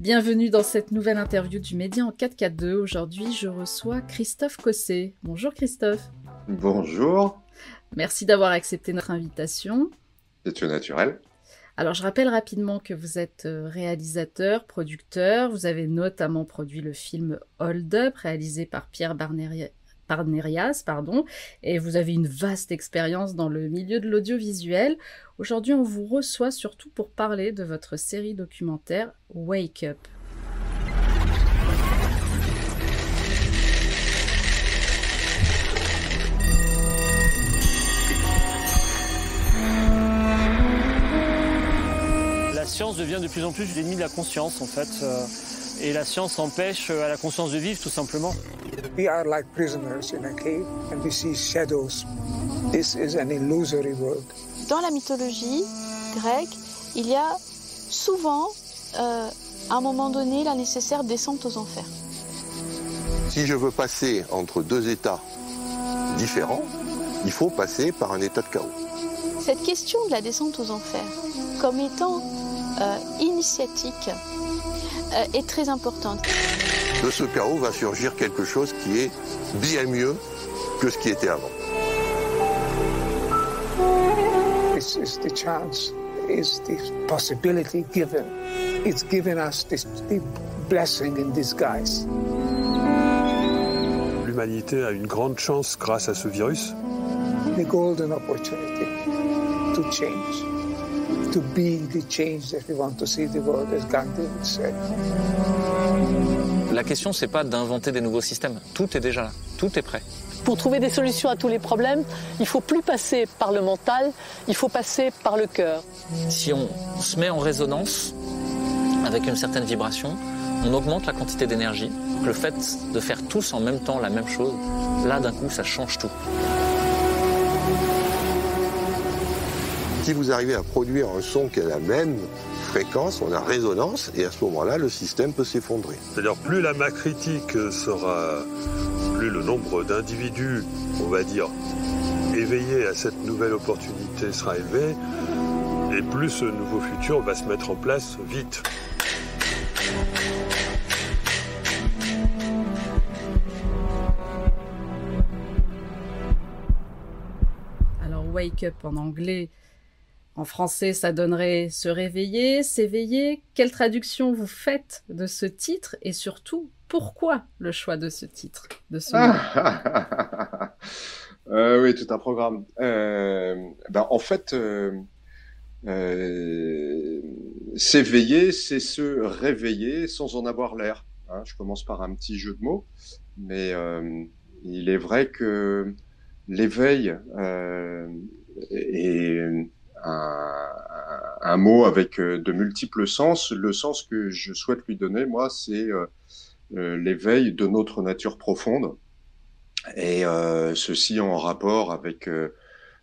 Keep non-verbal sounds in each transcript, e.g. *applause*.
Bienvenue dans cette nouvelle interview du Média en 4K2. Aujourd'hui, je reçois Christophe Cossé. Bonjour Christophe. Bonjour. Merci d'avoir accepté notre invitation. C'est tout naturel. Alors, je rappelle rapidement que vous êtes euh, réalisateur, producteur. Vous avez notamment produit le film Hold Up, réalisé par Pierre Barnerias, pardon, et vous avez une vaste expérience dans le milieu de l'audiovisuel. Aujourd'hui, on vous reçoit surtout pour parler de votre série documentaire Wake Up. La science devient de plus en plus l'ennemi de la conscience, en fait. Euh, et la science empêche euh, à la conscience de vivre, tout simplement. We are like prisoners in a cave and we see shadows. This is an illusory world. Dans la mythologie grecque, il y a souvent, euh, à un moment donné, la nécessaire descente aux enfers. Si je veux passer entre deux états différents, il faut passer par un état de chaos. Cette question de la descente aux enfers, comme étant euh, initiatique, est très importante. De ce chaos va surgir quelque chose qui est bien mieux que ce qui était avant. This is the chance, is the possibility given. It's given us this the blessing in disguise. L'humanité a une grande chance grâce à ce virus. The golden opportunity to change, to be the change that we want to see the world, as Gandhi would say. La question, c'est pas d'inventer des nouveaux systèmes. Tout est déjà là. Tout est prêt. Pour trouver des solutions à tous les problèmes, il faut plus passer par le mental, il faut passer par le cœur. Si on se met en résonance avec une certaine vibration, on augmente la quantité d'énergie. Le fait de faire tous en même temps la même chose, là d'un coup, ça change tout. Si vous arrivez à produire un son qui a la même fréquence, on a résonance, et à ce moment-là, le système peut s'effondrer. C'est-à-dire plus la masse critique sera, plus le nombre d'individus, on va dire, éveillés à cette nouvelle opportunité sera élevé, et plus ce nouveau futur va se mettre en place vite. Alors, Wake Up en anglais, en français, ça donnerait se réveiller, s'éveiller. Quelle traduction vous faites de ce titre et surtout, pourquoi le choix de ce titre de *laughs* euh, Oui, tout un programme. Euh, ben, en fait, euh, s'éveiller, c'est se réveiller sans en avoir l'air. Hein. je commence par un petit jeu de mots, mais il est vrai que l'éveil est un, mot avec de multiples sens. Le sens que je souhaite lui donner, moi, c'est euh, l'éveil de notre nature profonde, et euh, ceci en rapport avec euh,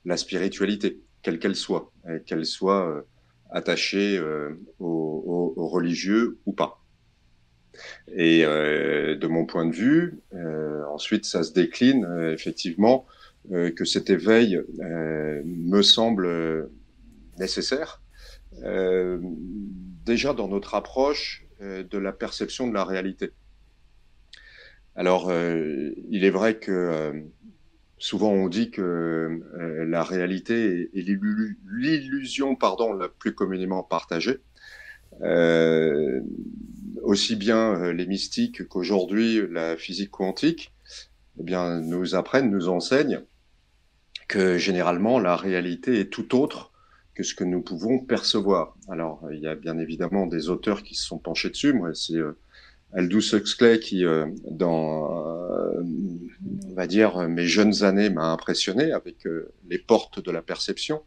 la spiritualité, quelle qu'elle soit, qu'elle soit attachée aux, aux, religieux ou pas. Et de mon point de vue, ensuite, ça se décline effectivement que cet éveil me semble nécessaire. Euh, déjà dans notre approche euh, de la perception de la réalité. Alors, euh, il est vrai que souvent on dit que la réalité est, est l'illusion, pardon, la plus communément partagée. aussi bien les mystiques qu'aujourd'hui la physique quantique, eh bien, nous apprennent, nous enseignent que généralement la réalité est tout autre que ce que nous pouvons percevoir. Alors, il y a bien évidemment des auteurs qui se sont penchés dessus. Moi, c'est euh, Aldous Huxley qui, euh, dans, euh, on va dire, mes jeunes années, m'a impressionné avec euh, les portes de la perception.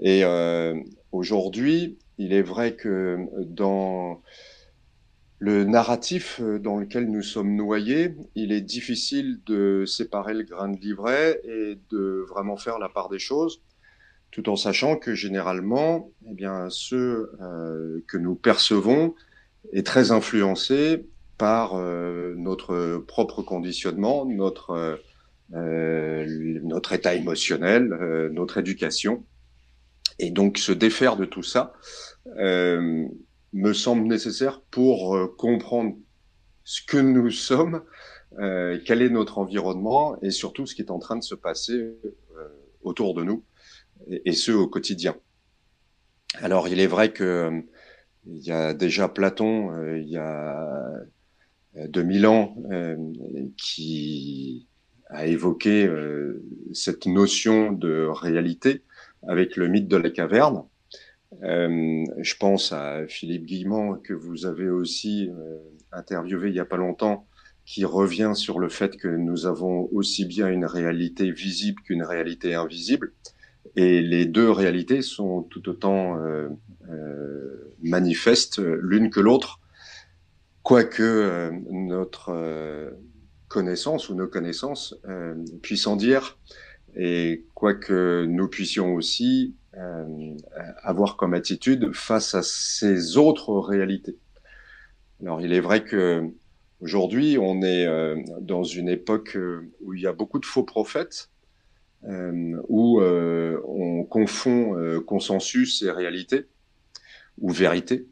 Et euh, aujourd'hui, il est vrai que dans le narratif dans lequel nous sommes noyés, il est difficile de séparer le grain de livret et de vraiment faire la part des choses tout en sachant que généralement, eh bien, ce euh, que nous percevons est très influencé par euh, notre propre conditionnement, notre euh, notre état émotionnel, notre éducation, et donc se défaire de tout ça, me semble nécessaire pour comprendre ce que nous sommes, quel est notre environnement et surtout ce qui est en train de se passer autour de nous et, ce au quotidien. Alors il est vrai que il y a déjà Platon, euh, il y a 2000 ans, euh, qui a évoqué euh, cette notion de réalité avec le mythe de la caverne. je pense à Philippe Guillemont que vous avez aussi interviewé il y a pas longtemps, qui revient sur le fait que nous avons aussi bien une réalité visible qu'une réalité invisible. Et les deux réalités sont tout autant euh, euh, manifestes l'une que l'autre, quoique euh, notre euh, connaissance ou nos connaissances euh, puissent en dire, et quoique nous puissions aussi avoir comme attitude face à ces autres réalités. Alors il est vrai que aujourd'hui on est dans une époque où il y a beaucoup de faux prophètes, où euh, on confond euh, consensus et réalité ou vérité.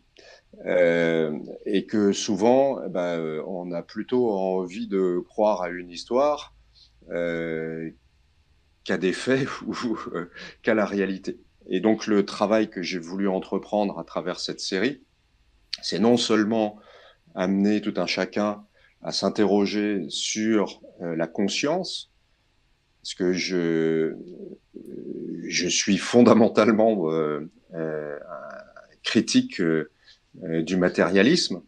Euh, et que souvent, eh ben, on a plutôt envie de croire à une histoire euh, qu'à des faits *laughs* ou qu'à la réalité. Et donc le travail que j'ai voulu entreprendre à travers cette série, c'est non seulement amener tout un chacun à s'interroger sur euh, la conscience, parce que je, je suis fondamentalement euh, euh, critique euh, du matérialisme.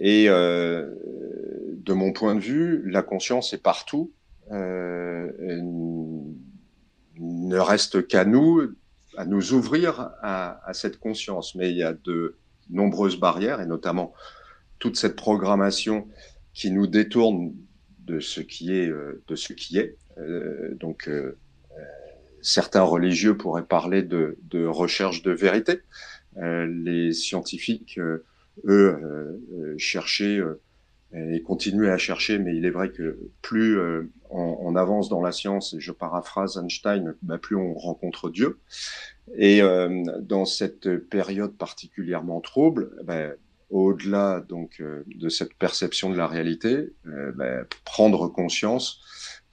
Et de mon point de vue, la conscience est partout. Ne reste qu'à nous, à nous ouvrir à, à, cette conscience. Mais il y a de nombreuses barrières, et notamment toute cette programmation qui nous détourne de ce qui est, de ce qui est. Euh, donc, euh, euh, certains religieux pourraient parler de, de recherche de vérité. les scientifiques, eux, cherchaient et continuer à chercher, mais il est vrai que plus euh, on, on, avance dans la science, et je paraphrase Einstein, bah, plus on rencontre Dieu. Et euh, dans cette période particulièrement trouble, bah, au-delà donc euh, de cette perception de la réalité, bah, prendre conscience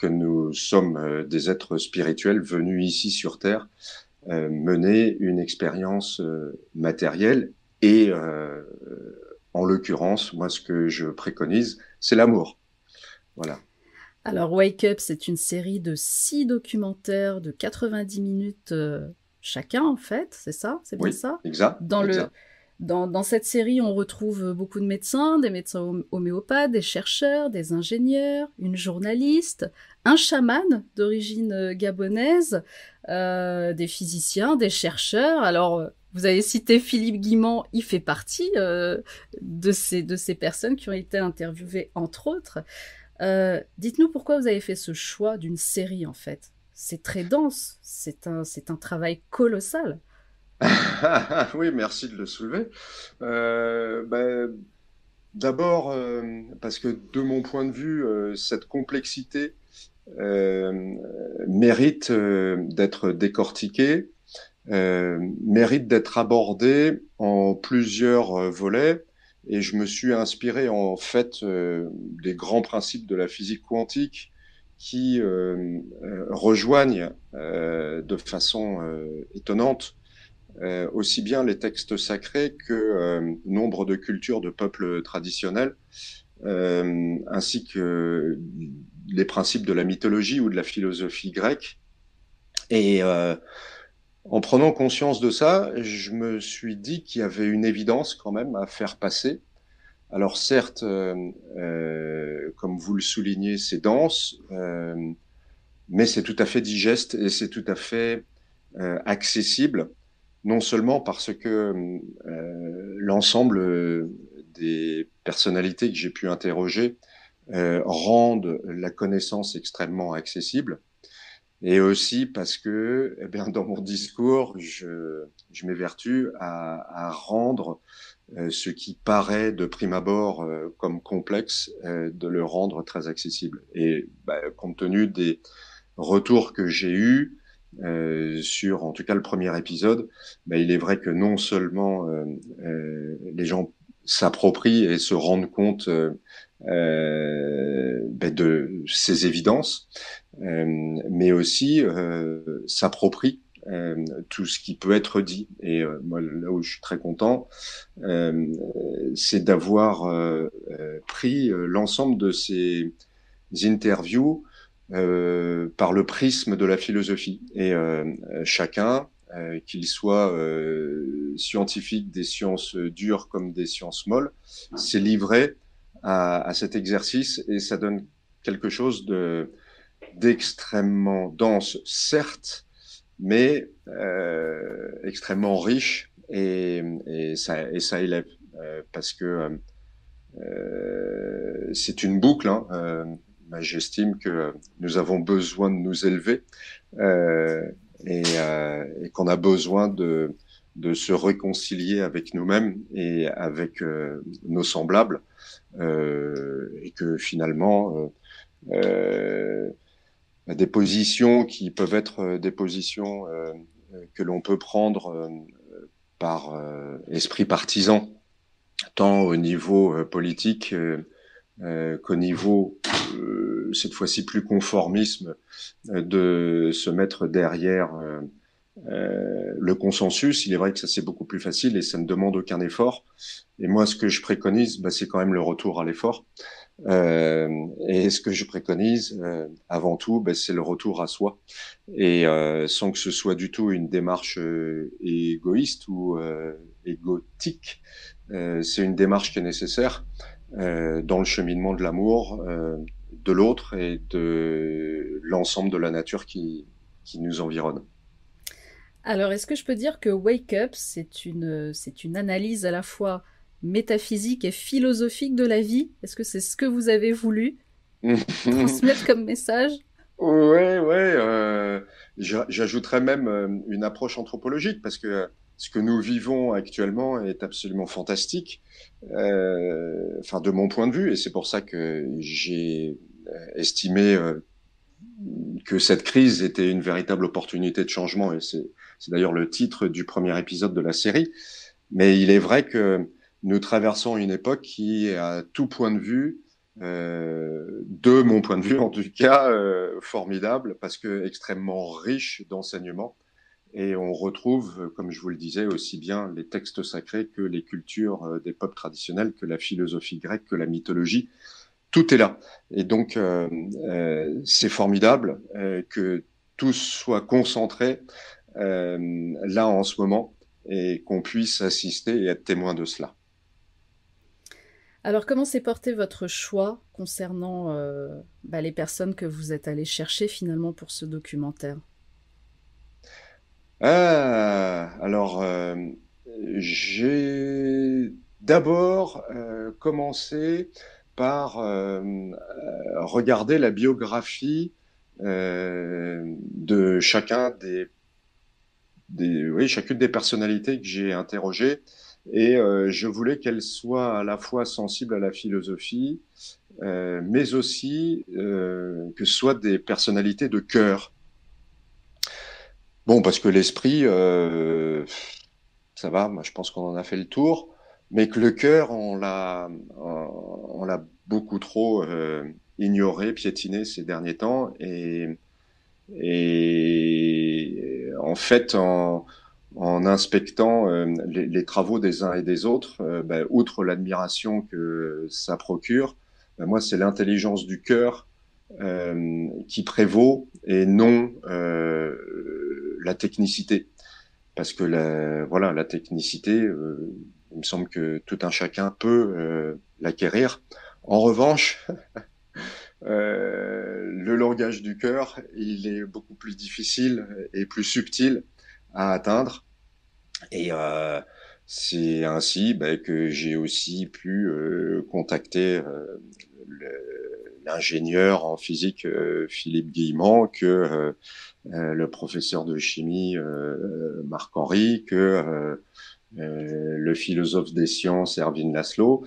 que nous sommes euh, des êtres spirituels venus ici sur Terre euh, mener une expérience euh, matérielle et en l'occurrence, moi, ce que je préconise, c'est l'amour. Voilà. Alors, Wake Up, c'est une série de six documentaires de 90 minutes chacun, en fait, c'est ça? C'est bien oui, ça? Exact. Dans exact. le dans, cette série, on retrouve beaucoup de médecins, des médecins homéopathes, des chercheurs, des ingénieurs, une journaliste, un chaman d'origine gabonaise, euh, des physiciens, des chercheurs. Alors, vous avez cité Philippe Guimand, il fait partie euh, de, ces, de ces personnes qui ont été interviewées, entre autres. Euh, Dites-nous pourquoi vous avez fait ce choix d'une série, en fait. C'est très dense, c'est un, c'est un travail colossal. *laughs* oui, merci de le soulever. Euh, ben, D'abord, euh, parce que de mon point de vue, euh, cette complexité mérite d'être décortiquée, mérite d'être abordée en plusieurs volets. Et je me suis inspiré en fait des grands principes de la physique quantique qui rejoignent de façon étonnante euh, aussi bien les textes sacrés que euh, nombre de cultures de peuples traditionnels, euh, ainsi que les principes de la mythologie ou de la philosophie grecque. Et en prenant conscience de ça, je me suis dit qu'il y avait une évidence quand même à faire passer. Alors certes, comme vous le soulignez, c'est dense, mais c'est tout à fait digeste et c'est tout à fait accessible non seulement parce que euh, l'ensemble des personnalités que j'ai pu interroger euh, rendent la connaissance extrêmement accessible, et aussi parce que, eh bien, dans mon discours, je, je m'évertue à, à rendre euh, ce qui paraît de prime abord euh, comme complexe, euh, de le rendre très accessible. Et bah, compte tenu des retours que j'ai eus, sur, en tout cas, le premier épisode, bah, il est vrai que non seulement les gens s'approprient et se rendent compte bah, de ces évidences, mais aussi s'approprient euh, tout ce qui peut être dit. Et euh, moi, là où je suis très content, euh, c'est d'avoir pris l'ensemble de ces interviews par le prisme de la philosophie. Et chacun, qu'il soit scientifique des sciences dures comme des sciences molles, s'est livré à, à, cet exercice et ça donne quelque chose de d'extrêmement dense, certes, mais euh, extrêmement riche et, et, ça, et ça élève euh, parce que euh, c'est une boucle. Hein, euh, J'estime que nous avons besoin de nous élever euh, et, et qu'on a besoin de, de se réconcilier avec nous-mêmes et avec nos semblables et que finalement euh, des positions qui peuvent être euh, des positions euh, que l'on peut prendre euh, par esprit partisan, tant au niveau politique qu'au niveau, cette fois-ci plus conformisme, de se mettre derrière le consensus. Il est vrai que ça c'est beaucoup plus facile et ça ne demande aucun effort. Et moi, ce que je préconise, bah, c'est quand même le retour à l'effort. Euh, et ce que je préconise, euh, avant tout, ben, c'est le retour à soi, et euh, sans que ce soit du tout une démarche euh, égoïste ou euh, égotique. c'est une démarche qui est nécessaire dans le cheminement de l'amour de l'autre et de l'ensemble de la nature qui, qui nous environne. Alors, est-ce que je peux dire que Wake Up, c'est une, c'est une analyse à la fois métaphysique et philosophique de la vie? Est-ce que c'est ce que vous avez voulu *laughs* transmettre comme message? Ouais, ouais. Euh, J'ajouterais même euh, une approche anthropologique parce que ce que nous vivons actuellement est absolument fantastique. Euh, enfin, de mon point de vue, et c'est pour ça que j'ai euh, estimé euh, que cette crise était une véritable opportunité de changement. Et c'est d'ailleurs le titre du premier épisode de la série. Mais il est vrai que nous traversons une époque qui à tout point de vue, euh, de mon point de vue en tout cas, formidable parce que extrêmement riche d'enseignements. Et on retrouve, comme je vous le disais, aussi bien les textes sacrés que les cultures euh, des peuples traditionnels, que la philosophie grecque, que la mythologie. Tout est là. Et donc, euh, euh, c'est formidable que tout soit concentré là en ce moment et qu'on puisse assister et être témoin de cela. Alors, comment s'est porté votre choix concernant bah, les personnes que vous êtes allé chercher finalement pour ce documentaire? Ah, Alors, euh, j'ai d'abord euh, commencé par euh, regarder la biographie de chacun des, oui, chacune des personnalités que j'ai interrogées et je voulais qu'elle soit à la fois sensible à la philosophie, mais aussi que ce soit des personnalités de cœur. Bon, parce que l'esprit, euh, ça va, moi je pense qu'on en a fait le tour, mais que le cœur, on l'a, on l'a beaucoup trop euh, ignoré, piétiné ces derniers temps, et, et en fait, en, en inspectant euh, les, travaux des uns et des autres, euh, ben, outre l'admiration que ça procure, ben, moi c'est l'intelligence du cœur euh, qui prévaut et non euh, la technicité. Parce que la, voilà, la technicité, il me semble que tout un chacun peut l'acquérir. En revanche, *laughs* le langage du cœur, il est beaucoup plus difficile et plus subtil à atteindre. Et euh, c'est ainsi bah, que j'ai aussi pu euh, contacter euh, l'ingénieur en physique euh, Philippe Guillemont, que euh, le professeur de chimie Marc Henry, que le philosophe des sciences Erwin Laszlo.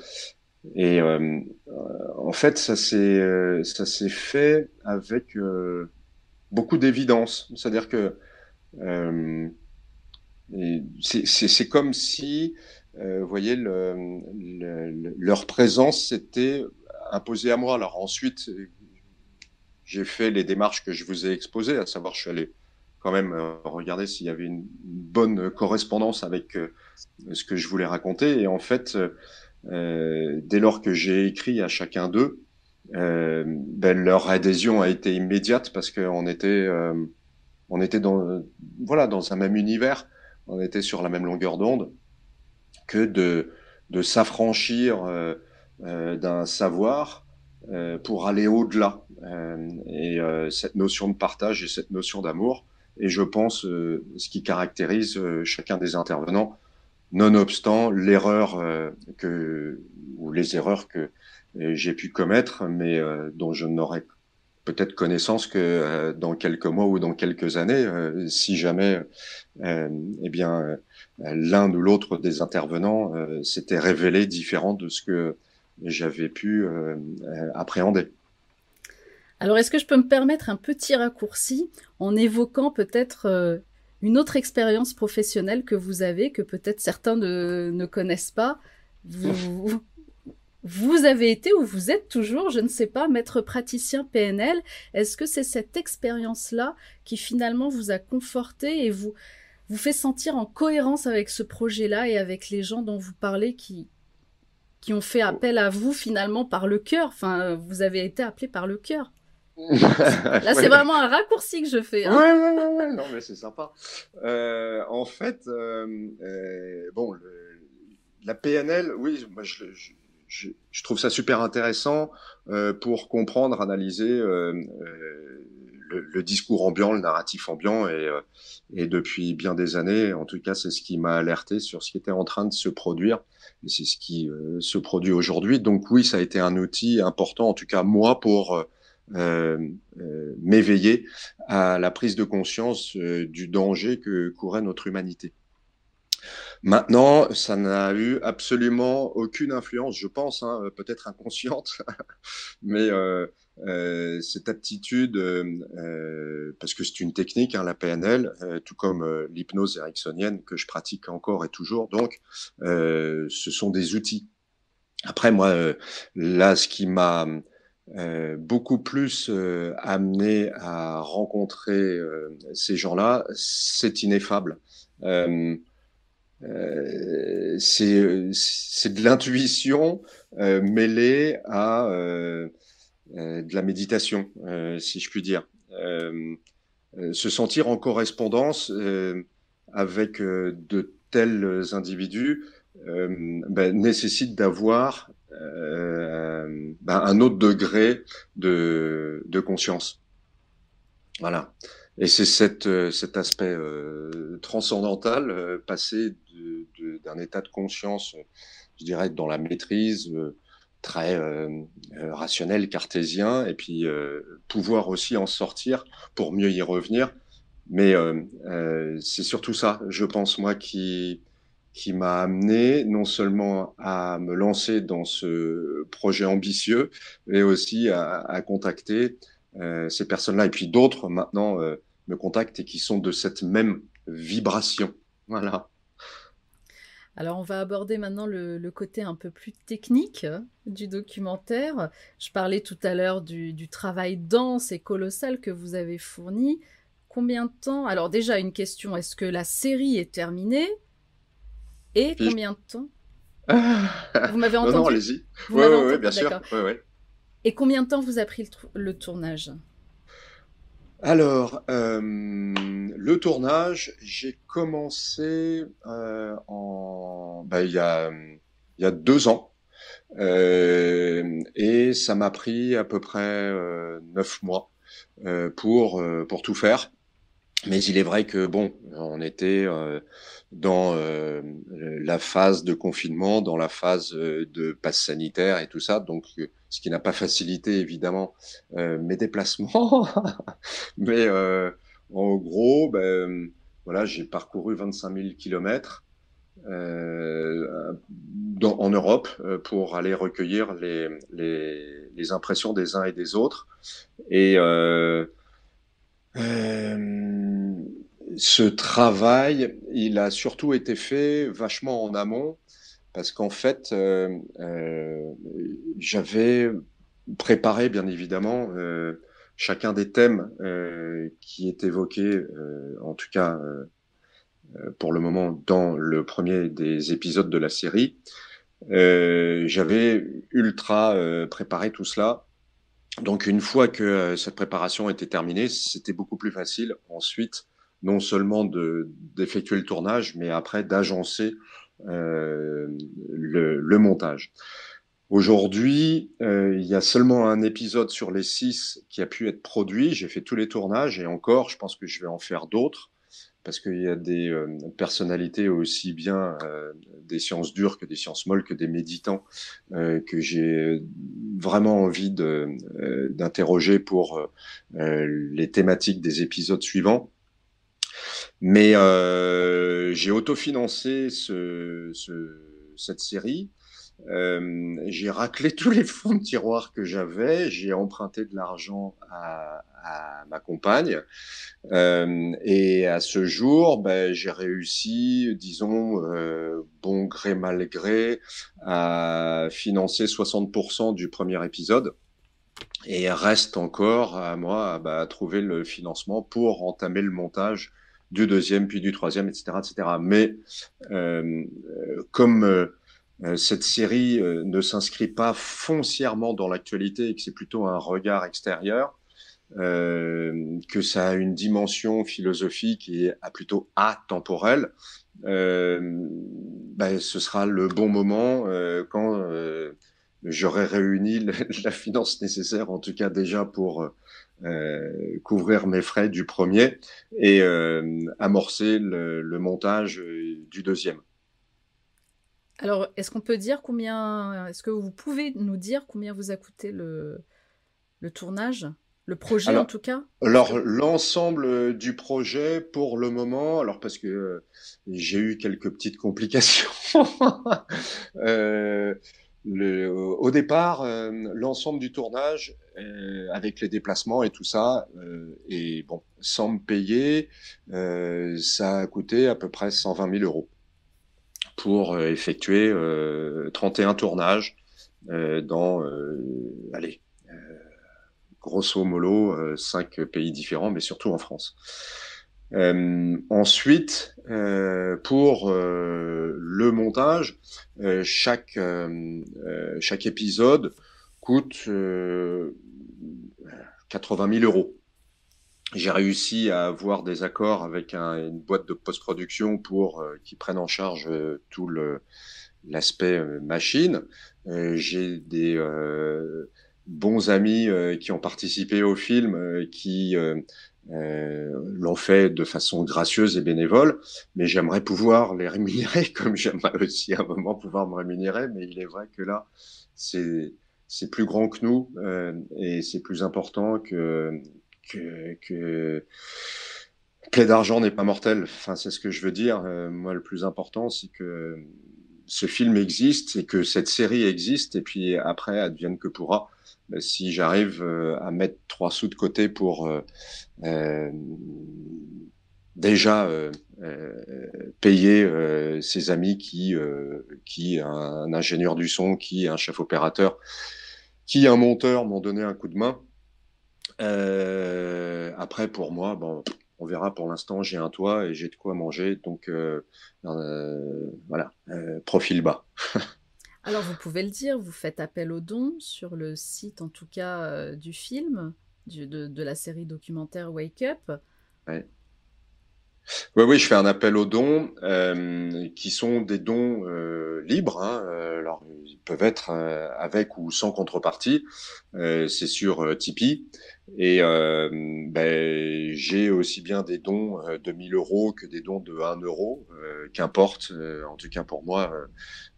Et en fait, ça s'est ça s'est fait avec beaucoup d'évidence. C'est-à-dire que c'est comme si, vous voyez, le, leur présence s'était imposée à moi. Alors ensuite, j'ai fait les démarches que je vous ai exposées, à savoir, je suis allé quand même euh, regarder s'il y avait une, bonne correspondance avec euh, ce que je voulais raconter. Et en fait, euh, dès lors que j'ai écrit à chacun d'eux, ben, leur adhésion a été immédiate parce qu'on était, on était dans, voilà, dans un même univers, on était sur la même longueur d'onde, que de, de s'affranchir d'un savoir pour aller au-delà. et cette notion de partage et cette notion d'amour, et je pense euh, ce qui caractérise euh, chacun des intervenants, nonobstant l'erreur euh, que ou les erreurs que j'ai pu commettre, mais dont je n'aurais peut-être connaissance que dans quelques mois ou dans quelques années, si jamais, eh bien, l'un ou l'autre des intervenants s'était révélé différent de ce que j'avais pu appréhender. Alors, est-ce que je peux me permettre un petit raccourci en évoquant peut-être euh, une autre expérience professionnelle que vous avez, que peut-être certains ne, connaissent pas? Vous, vous, avez été ou vous êtes toujours, je ne sais pas, maître praticien PNL. Est-ce que c'est cette expérience-là qui finalement vous a conforté et vous, vous fait sentir en cohérence avec ce projet-là et avec les gens dont vous parlez qui, qui ont fait appel à vous finalement par le cœur. Enfin, vous avez été appelé par le cœur. *laughs* Là, c'est vraiment un raccourci que je fais. Hein. Ouais, ouais, ouais, non, mais c'est sympa. Euh, en fait, euh, euh, bon, la PNL, oui, moi, je, je, je, trouve ça super intéressant pour comprendre, analyser le, le, discours ambiant, le narratif ambiant, et, depuis bien des années, en tout cas, c'est ce qui m'a alerté sur ce qui était en train de se produire, et c'est ce qui se produit aujourd'hui. Donc oui, ça a été un outil important, en tout cas moi, pour euh, euh, m'éveiller à la prise de conscience euh, du danger que courait notre humanité. Maintenant, ça n'a eu absolument aucune influence, je pense, hein, peut-être inconsciente, *laughs* mais euh, euh, cette aptitude, euh, parce que c'est une technique, hein, la PNL, tout comme l'hypnose ericksonienne que je pratique encore et toujours, donc ce sont des outils. Après, moi, là, ce qui m'a beaucoup plus amené à rencontrer ces gens-là, c'est ineffable. Euh, c'est de l'intuition mêlée à de la méditation, si je puis dire. se sentir en correspondance avec de tels individus ben, nécessite d'avoir euh, ben, un autre degré de, de conscience. Voilà. Et c'est cette, euh, cet aspect euh, transcendantal, euh, passer d'un état de conscience, je dirais, dans la maîtrise très rationnel, cartésien, et puis pouvoir aussi en sortir pour mieux y revenir. Mais c'est surtout ça, je pense, moi, qui, qui m'a amené non seulement à me lancer dans ce projet ambitieux, mais aussi à, contacter ces personnes-là. Et puis d'autres maintenant euh, me contactent et qui sont de cette même vibration. Voilà. Alors on va aborder maintenant le, le, côté un peu plus technique du documentaire. Je parlais tout à l'heure du, du travail dense et colossal que vous avez fourni. Combien de temps? Alors déjà une question, est-ce que la série est terminée? Et combien de temps? *laughs* Vous m'avez entendu Non, non allez-y. Oui, oui, oui, bien sûr. Et combien de temps vous a pris le, tournage? Alors, euh, le tournage, j'ai commencé euh, bah, il, y a, deux ans, euh, et ça m'a pris à peu près neuf mois pour pour tout faire. Mais il est vrai que bon, on était dans euh, la phase de confinement, dans la phase euh, de passe sanitaire et tout ça, donc euh, ce qui n'a pas facilité évidemment mes déplacements. *laughs* Mais en gros, ben, voilà, j'ai parcouru 25 000 kilomètres en Europe pour aller recueillir les, les, les, impressions des uns et des autres. Et ce travail, il a surtout été fait vachement en amont, parce qu'en fait, euh, euh, j'avais préparé, bien évidemment, euh, chacun des thèmes euh, qui est évoqué, euh, en tout cas pour le moment, dans le premier des épisodes de la série. j'avais ultra préparé tout cela. Donc une fois que cette préparation était terminée, c'était beaucoup plus facile ensuite non seulement d'effectuer le tournage, mais après d'agencer euh, le, le, montage. Aujourd'hui, euh, il y a seulement un épisode sur les six qui a pu être produit. J'ai fait tous les tournages et encore, je pense que je vais en faire d'autres parce qu'il y a des euh, personnalités aussi bien euh, des sciences dures que des sciences molles, que des méditants, euh, que j'ai vraiment envie d'interroger pour les thématiques des épisodes suivants. Mais j'ai autofinancé ce, ce, cette série. Euh, j'ai raclé tous les fonds de tiroir que j'avais. J'ai emprunté de l'argent à, ma compagne. Euh, et à ce jour, ben, j'ai réussi, disons, euh, bon gré mal gré, à financer 60% du premier épisode. Et reste encore à moi bah, à trouver le financement pour entamer le montage du deuxième, puis du troisième, etc., etc. Mais comme cette série euh, ne s'inscrit pas foncièrement dans l'actualité et que c'est plutôt un regard extérieur, euh, que ça a une dimension philosophique et à plutôt atemporelle, euh, ben, ce sera le bon moment euh, quand j'aurai réuni *laughs* la finance nécessaire, en tout cas déjà pour euh, couvrir mes frais du premier et euh, amorcer le, montage euh, du deuxième. Alors, est-ce qu'on peut dire combien, est-ce que vous pouvez nous dire combien vous a coûté le, le tournage le projet alors, en tout cas? Alors l'ensemble du projet pour le moment, alors parce que euh, j'ai eu quelques petites complications. *laughs* euh, le, au départ, euh, l'ensemble du tournage, euh, avec les déplacements et tout ça, euh, et bon, sans me payer, euh, ça a coûté à peu près 120 000 euros pour euh, effectuer 31 tournages dans, allez, grosso modo, cinq pays différents, mais surtout en France. Euh, ensuite, euh, pour euh, le montage, euh, chaque, euh, chaque épisode coûte 80 000 euros. J'ai réussi à avoir des accords avec un, une boîte de post-production pour qui prennent en charge tout le l'aspect machine. J'ai des bons amis qui ont participé au film qui euh, l'ont fait de façon gracieuse et bénévole, mais j'aimerais pouvoir les rémunérer *laughs* comme j'aimerais aussi à un moment pouvoir me rémunérer, mais il est vrai que là, c'est plus grand que nous euh, et c'est plus important que que, plaie d'argent n'est pas mortel. Enfin, c'est ce que je veux dire. Euh, moi, le plus important, c'est que ce film existe et que cette série existe et puis après advienne que pourra. Ben, si j'arrive euh, à mettre trois sous de côté pour euh, euh, déjà euh, euh, payer euh, ses amis qui, qui un, ingénieur du son, qui un chef opérateur, qui un monteur m'ont donné un coup de main. Après, pour moi, bon, on verra. Pour l'instant, j'ai un toit et j'ai de quoi manger, donc voilà, profil bas. *laughs* Alors, vous pouvez le dire, vous faites appel aux dons sur le site, en tout cas, euh, du film, du, de, de, la série documentaire Wake Up. Ouais. Oui, oui, je fais un appel aux dons euh, qui sont des dons euh, libres. Hein, euh, alors, ils peuvent être euh, avec ou sans contrepartie. Euh, c'est sur Tipeee. Et ben, j'ai aussi bien des dons de 1000 euros que des dons de 1 euro. Qu'importe, en tout cas pour moi,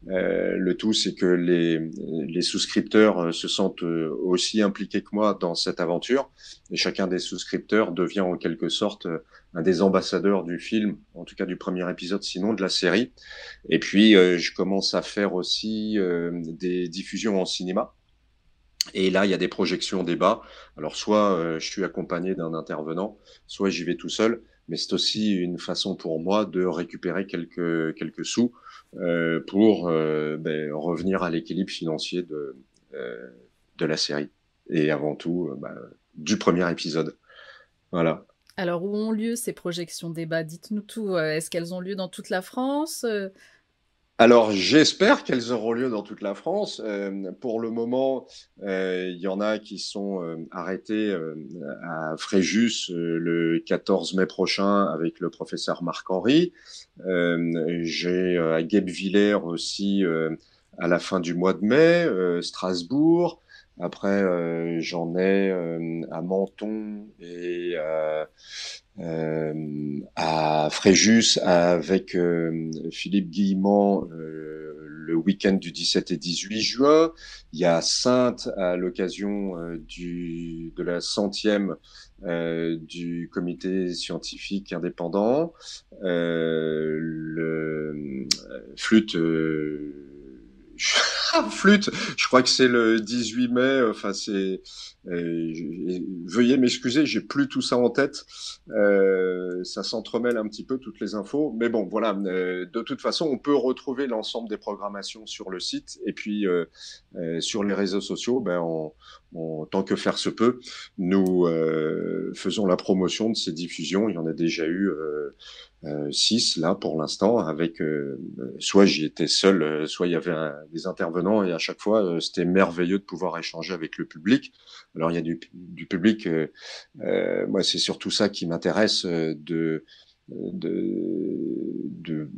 le tout, c'est que les, les souscripteurs se sentent aussi impliqués que moi dans cette aventure. Et chacun des souscripteurs devient en quelque sorte un des ambassadeurs du film, en tout cas du premier épisode, sinon de la série. Et puis, euh, je commence à faire aussi euh, des diffusions en cinéma. Et là, il y a des projections débats. Alors, soit je suis accompagné d'un intervenant, soit j'y vais tout seul. Mais c'est aussi une façon pour moi de récupérer quelques quelques sous euh, pour euh, ben, revenir à l'équilibre financier de euh, de la série et avant tout ben, du premier épisode. Voilà. Alors, où ont lieu ces projections débats Dites-nous tout. Est-ce qu'elles ont lieu dans toute la France? Alors j'espère qu'elles auront lieu dans toute la France. Euh, pour le moment, euh, il y en a qui sont euh, arrêtés à Fréjus le 14 mai prochain avec le professeur Marc-Henri. J'ai à Guebwiller aussi à la fin du mois de mai, Strasbourg. Après, euh, j'en ai euh, à Menton et euh, à Fréjus avec Philippe Guillemont le week-end du 17 et 18 juin. Il y a Sainte à l'occasion de la centième du comité scientifique indépendant. le flûte *laughs* flûte, je crois que c'est le 18 mai. Enfin, c'est. Euh, veuillez m'excuser, j'ai plus tout ça en tête. Euh, ça s'entremêle un petit peu toutes les infos, mais bon, voilà. Euh, de toute façon, on peut retrouver l'ensemble des programmations sur le site et puis euh, euh, sur les réseaux sociaux. Ben, on, on, tant que faire se peut, nous faisons la promotion de ces diffusions. Il y en a déjà eu euh, six là pour l'instant avec euh, soit j'y étais seul euh, soit il y avait des intervenants et à chaque fois c'était merveilleux de pouvoir échanger avec le public alors il y a du, du public moi c'est surtout ça qui m'intéresse de, de de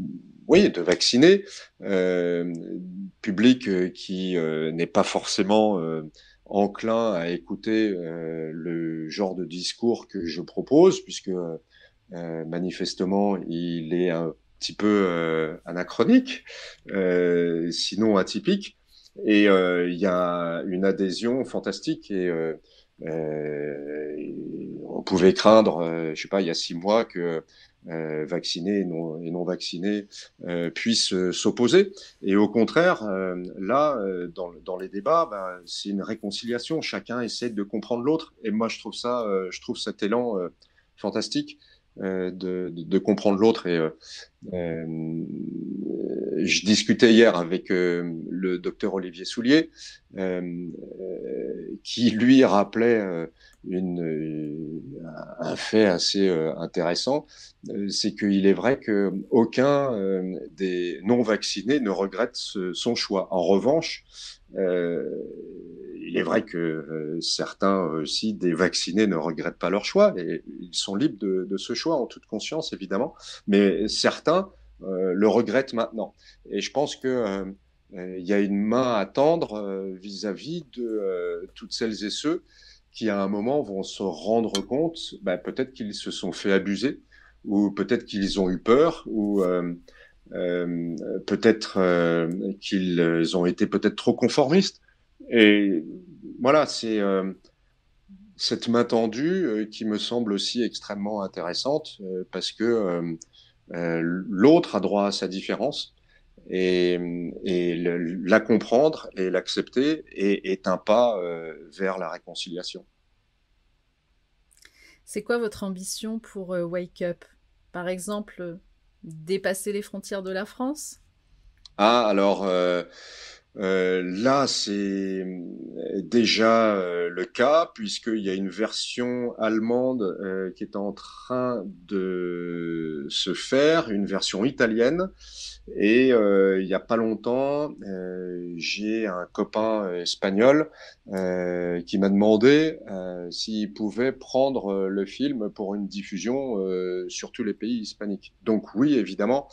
oui de vacciner public qui n'est pas forcément enclin à écouter le genre de discours que je propose puisque euh, manifestement, il est un petit peu euh, anachronique, euh, sinon atypique. Et il y a une adhésion fantastique et on pouvait craindre, je sais pas, il y a six mois que euh, vaccinés et non, et non vaccinés euh, puissent s'opposer. Et au contraire, là, dans, dans, les débats, ben, c'est une réconciliation. Chacun essaie de comprendre l'autre. Et moi, je trouve ça, je trouve cet élan fantastique. Euh, de, de, comprendre l'autre. Et euh, euh, je discutais hier avec le docteur Olivier Soulier, qui lui rappelait une, un fait assez intéressant, c'est qu'il est vrai que aucun des non vaccinés ne regrette son choix. En revanche, il est vrai que euh, certains aussi des vaccinés ne regrettent pas leur choix ils sont libres de, de ce choix en toute conscience évidemment, mais certains euh, le regrettent maintenant. Et je pense que euh, il y a une main à tendre vis-à-vis de toutes celles et ceux qui à un moment vont se rendre compte, bah, peut-être qu'ils se sont fait abuser ou peut-être qu'ils ont eu peur ou peut-être qu'ils ont été peut-être trop conformistes. Et voilà, c'est euh, cette main tendue euh, qui me semble aussi extrêmement intéressante euh, parce que l'autre a droit à sa différence et, et la comprendre et l'accepter est, est, un pas vers la réconciliation. C'est quoi votre ambition pour Wake Up? Par exemple, dépasser les frontières de la France? Ah, alors euh, là, c'est euh, déjà euh, le cas puisqu'il y a une version allemande euh, qui est en train de se faire, une version italienne. Et il n'y a pas longtemps, j'ai un copain espagnol qui m'a demandé s'il pouvait prendre le film pour une diffusion sur tous les pays hispaniques. Donc oui, évidemment.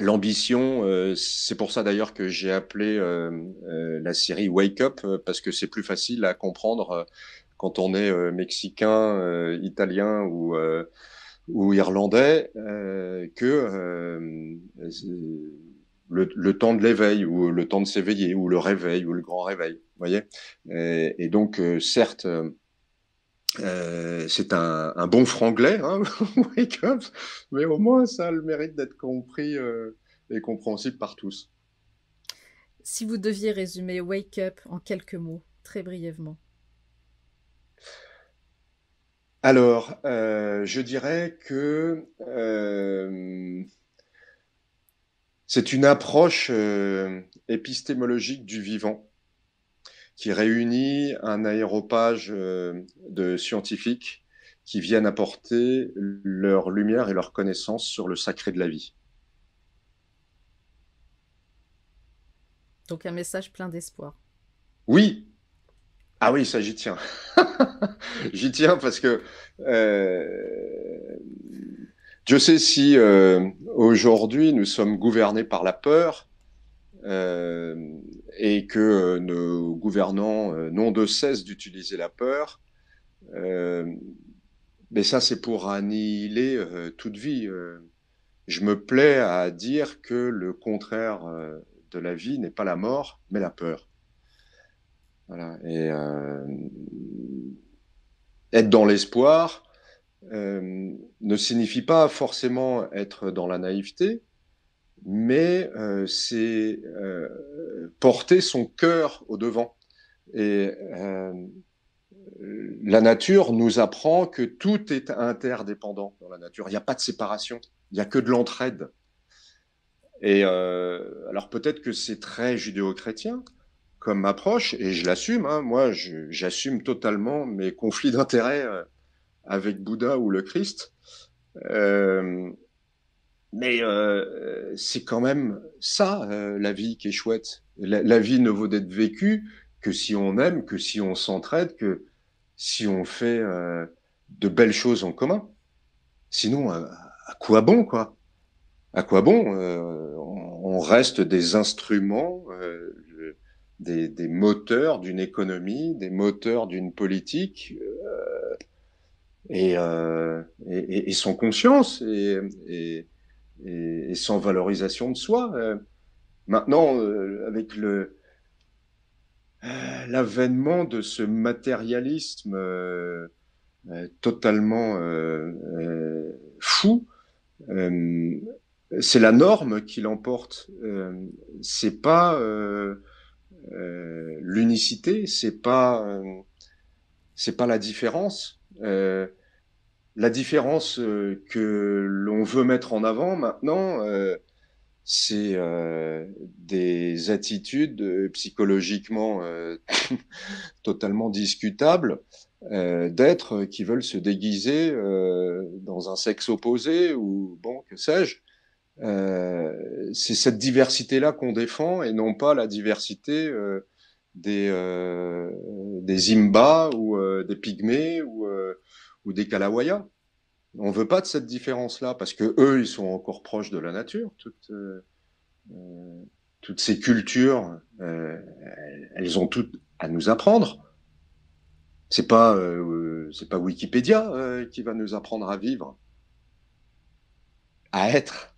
L'ambition, euh, c'est pour ça d'ailleurs que j'ai appelé euh, euh, la série Wake Up, parce que c'est plus facile à comprendre quand on est mexicain, italien ou, ou irlandais que le, le, temps de l'éveil ou le temps de s'éveiller ou le réveil ou le grand réveil. Voyez? Et, et, donc, certes, euh, c'est un, un, bon franglais, hein, *laughs* Wake Up, mais au moins ça a le mérite d'être compris euh, et compréhensible par tous. Si vous deviez résumer Wake Up en quelques mots, très brièvement. Alors, euh, je dirais que c'est une approche épistémologique du vivant qui réunit un aéropage de scientifiques qui viennent apporter leur lumière et leur connaissance sur le sacré de la vie. Donc un message plein d'espoir. Oui. Ah oui, ça j'y tiens. *laughs* j'y tiens parce que euh, je sais si euh, aujourd'hui nous sommes gouvernés par la peur euh, et que nos gouvernants n'ont de cesse d'utiliser la peur. mais ça, c'est pour annihiler toute vie. je me plais à dire que le contraire de la vie n'est pas la mort, mais la peur. Voilà. Et euh, être dans l'espoir euh, ne signifie pas forcément être dans la naïveté, mais euh, c'est porter son cœur au devant. Et la nature nous apprend que tout est interdépendant dans la nature. Il n'y a pas de séparation, il n'y a que de l'entraide. Et euh, alors peut-être que c'est très judéo-chrétien comme approche, et je l'assume. Hein, moi, j'assume totalement mes conflits d'intérêts euh, avec Bouddha ou le Christ. Mais euh, c'est quand même ça, euh, la vie qui est chouette. La, vie ne vaut d'être vécue que si on aime, que si on s'entraide, que si on fait euh, de belles choses en commun. Sinon, à quoi bon, quoi? À quoi bon euh, On reste des instruments, euh, des, des, moteurs d'une économie, des moteurs d'une politique, euh, et, et, et, sans conscience et, et, sans valorisation de soi. Maintenant, avec le l'avènement de ce matérialisme totalement fou, c'est la norme qui l'emporte. Euh, c'est pas euh, euh, l'unicité, c'est pas euh, c'est pas la différence. Euh, la différence que l'on veut mettre en avant maintenant, c'est des attitudes psychologiquement *laughs* totalement discutables d'êtres qui veulent se déguiser dans un sexe opposé ou bon que sais-je. Euh, c'est cette diversité-là qu'on défend et non pas la diversité euh, des, euh, des ou euh, des Pygmées ou, euh, ou des Kalawaya. On veut pas de cette différence-là parce que eux, ils sont encore proches de la nature. Toutes, toutes ces cultures, elles ont toutes à nous apprendre. C'est pas, pas Wikipédia qui va nous apprendre à vivre, à être.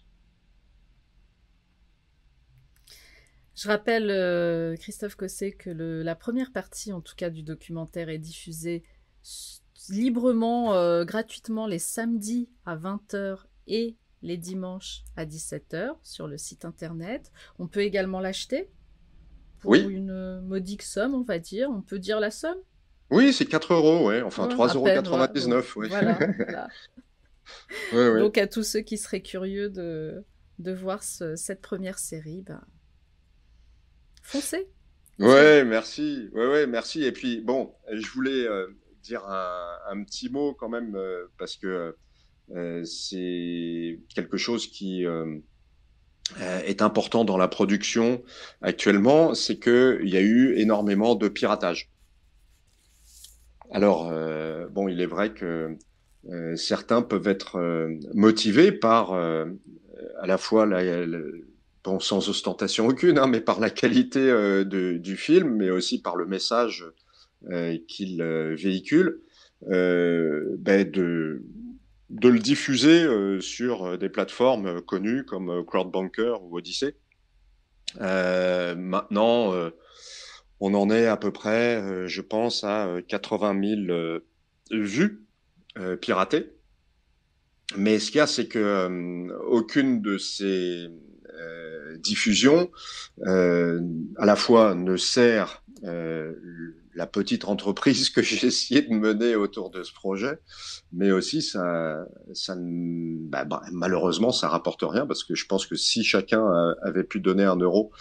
Je rappelle, euh, Christophe Cosset, que la première partie, en tout cas, du documentaire est diffusée librement, euh, gratuitement, les samedis à 20h et les dimanches à 17h sur le site internet. On peut également l'acheter pour oui. une modique somme, on va dire. On peut dire la somme? Oui, c'est 4 euros, ouais. enfin ouais, 3,99 euros. Ouais. Voilà, *laughs* voilà. ouais. Donc à tous ceux qui seraient curieux de, de voir ce, cette première série, ben, foncez. Ouais, merci. Ouais, ouais, merci. Et puis, bon, je voulais euh, dire un, petit mot quand même, euh, parce que euh, c'est quelque chose qui euh, est important dans la production actuellement, c'est qu'il y a eu énormément de piratage. Alors, bon, il est vrai que certains peuvent être motivés par à la fois sans ostentation aucune, hein, mais par la qualité du film, mais aussi par le message qu'il euh, véhicule, ben de, le diffuser sur des plateformes connues comme Crowdbanker ou Odyssey. maintenant, on en est à peu près, je pense, à 80 000 vues piratées. Mais ce qu'il y a, c'est que aucune de ces diffusion, à la fois ne sert la petite entreprise que *laughs* j'ai essayé de mener autour de ce projet, mais aussi ça, ça bah, bah, malheureusement ça rapporte rien parce que je pense que si chacun avait pu donner un euro,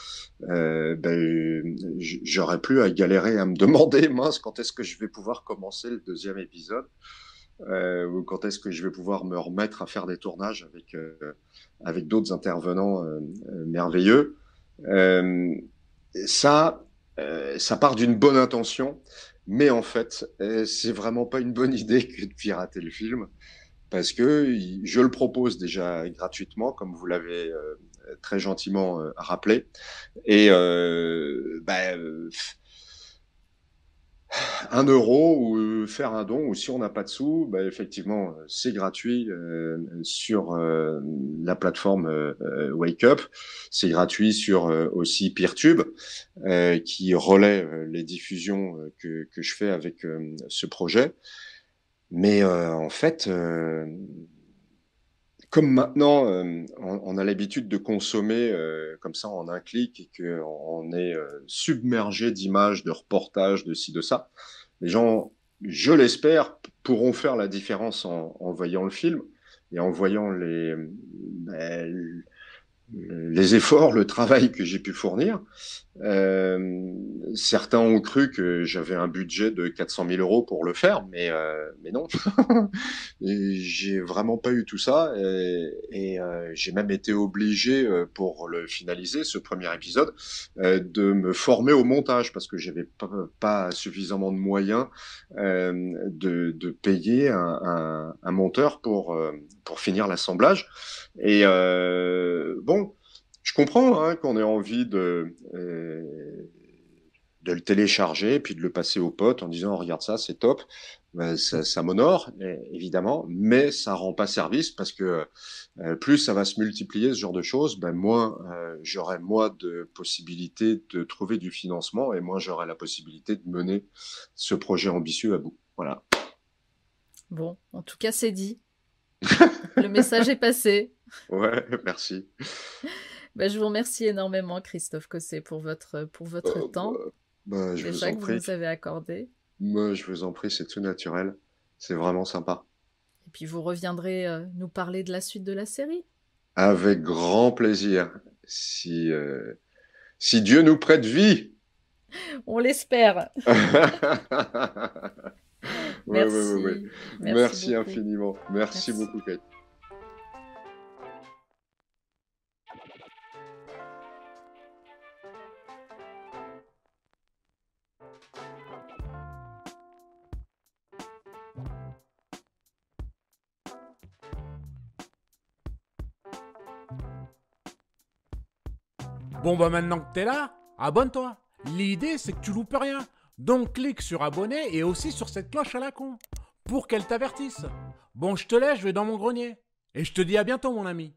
euh, ben, j'aurais plus à galérer à me *laughs* demander mince quand est-ce que je vais pouvoir commencer le deuxième épisode. Euh, ou quand est-ce que je vais pouvoir me remettre à faire des tournages avec euh, avec d'autres intervenants merveilleux. ça, ça part d'une bonne intention, mais en fait, euh, c'est vraiment pas une bonne *laughs* idée que de pirater le film, parce que je le propose déjà gratuitement, comme vous l'avez euh, très gentiment rappelé, et bah, un euro ou faire un don ou si on n'a pas de sous, bah effectivement c'est gratuit euh, sur euh, la plateforme euh, Wake Up, c'est gratuit sur aussi PeerTube qui relaie les diffusions que, que je fais avec ce projet. Mais en fait, comme maintenant, euh, on, a l'habitude de consommer euh, comme ça en un clic et qu'on est euh, submergé d'images, de reportages, de ci, de ça, les gens, je l'espère, pourront faire la différence en, voyant le film et en voyant les, ben, les efforts, le travail que j'ai pu fournir. Euh, certains ont cru que j'avais un budget de 400 000 euros pour le faire, mais euh, mais non, *laughs* j'ai vraiment pas eu tout ça et, et euh, j'ai même été obligé euh, pour le finaliser ce premier épisode euh, de me former au montage parce que j'avais pas, suffisamment de moyens euh, de, de, payer un, un, un, monteur pour pour finir l'assemblage et bon je comprends hein, qu'on ait envie de, euh, de le télécharger, puis de le passer aux potes en disant regarde ça, c'est top. Ben, ça, ça m'honore, évidemment, mais ça rend pas service parce que euh, plus ça va se multiplier ce genre de choses, ben moins euh, j'aurai moi de possibilités de trouver du financement et moins j'aurai la possibilité de mener ce projet ambitieux à bout. Voilà. Bon, en tout cas, c'est dit. le message est passé. *laughs* Ouais, merci. Bah, je vous remercie énormément, Christophe Cosset, pour votre, pour votre oh, temps. Bah, je déjà vous en que prie. vous nous avez accordé. Moi, je vous en prie, c'est tout naturel. C'est vraiment sympa. Et puis vous reviendrez euh, nous parler de la suite de la série. Avec grand plaisir. Si, euh, si Dieu nous prête vie. *laughs* On l'espère. ouais, *laughs* Merci. ouais, ouais, ouais. Merci Merci, beaucoup. infiniment. Merci, Merci. beaucoup, Kate. Bon bah maintenant que t'es là, abonne-toi. L'idée c'est que tu loupes rien. Donc clique sur abonner et aussi sur cette cloche à la con pour qu'elle t'avertisse. Bon je te laisse, je vais dans mon grenier. Et je te dis à bientôt mon ami.